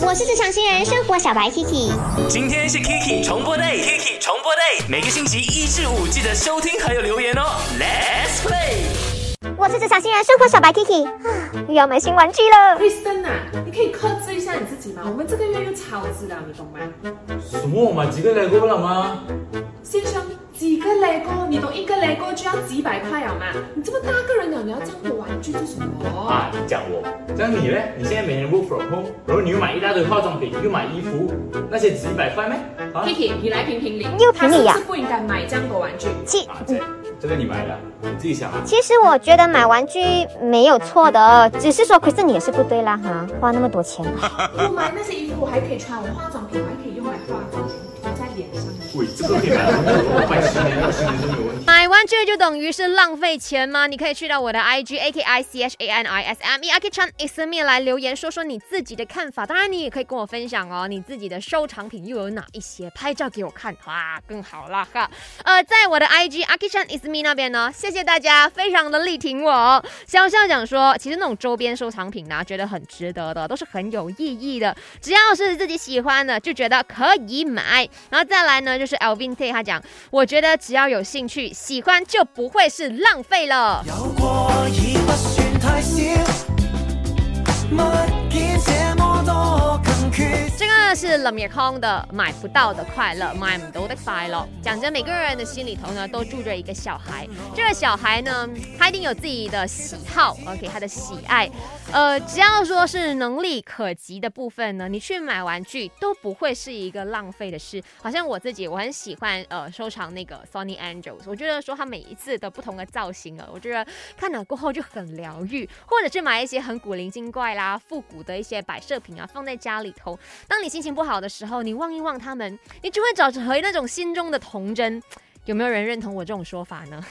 我是职场新人生活小白 Kiki，今天是 Kiki 重播 day，Kiki 重播 day，每个星期一至五记得收听还有留言哦。Let's play。我是职场新人生活小白 Kiki，啊，又要买新玩具了。Kristen 啊，你可以克制一下你自己吗？我们这个月又超支了，你懂吗？什么？我买几个 LEGO 了吗？你懂一个 LEGO 就要几百块好吗？你这么大个人了，你要这样的玩具做什么？啊，你讲我，这样你呢？你现在每天 work from home，然后你又买一大堆化妆品，又买衣服，那些值一百块咩？啊 Kiki，你来评评理，又评理呀他是不是不应该买这样多玩具？其啊，这这个你买的，你自己想啊。其实我觉得买玩具没有错的，只是说 Kristen 你也是不对啦哈，花那么多钱。我买那些衣服我还可以穿，我化妆品我还可以用来贵。这个可以买的，买十年、二十年都没有问题。这就等于是浪费钱吗？你可以去到我的 IG A K I C H A N I S M E A K Chan i s m e 来留言说说你自己的看法。当然，你也可以跟我分享哦，你自己的收藏品又有哪一些，拍照给我看，哇，更好啦哈。呃，在我的 IG A K Chan i s m e 那边呢，谢谢大家，非常的力挺我。潇潇讲说，其实那种周边收藏品呢、觉得很值得的，都是很有意义的，只要是自己喜欢的，就觉得可以买。然后再来呢，就是 Alvin Tay 他讲，我觉得只要有兴趣、喜欢，就不会是浪费了。冷面空的买不到的快乐，买唔到的快乐。讲着每个人的心里头呢，都住着一个小孩。这个小孩呢，他一定有自己的喜好，OK，他的喜爱。呃，只要说是能力可及的部分呢，你去买玩具都不会是一个浪费的事。好像我自己，我很喜欢呃收藏那个 Sony Angels，我觉得说它每一次的不同的造型啊，我觉得看了过后就很疗愈，或者是买一些很古灵精怪啦、复古的一些摆设品啊，放在家里头。当你心情不好好的时候，你望一望他们，你就会找回那种心中的童真。有没有人认同我这种说法呢？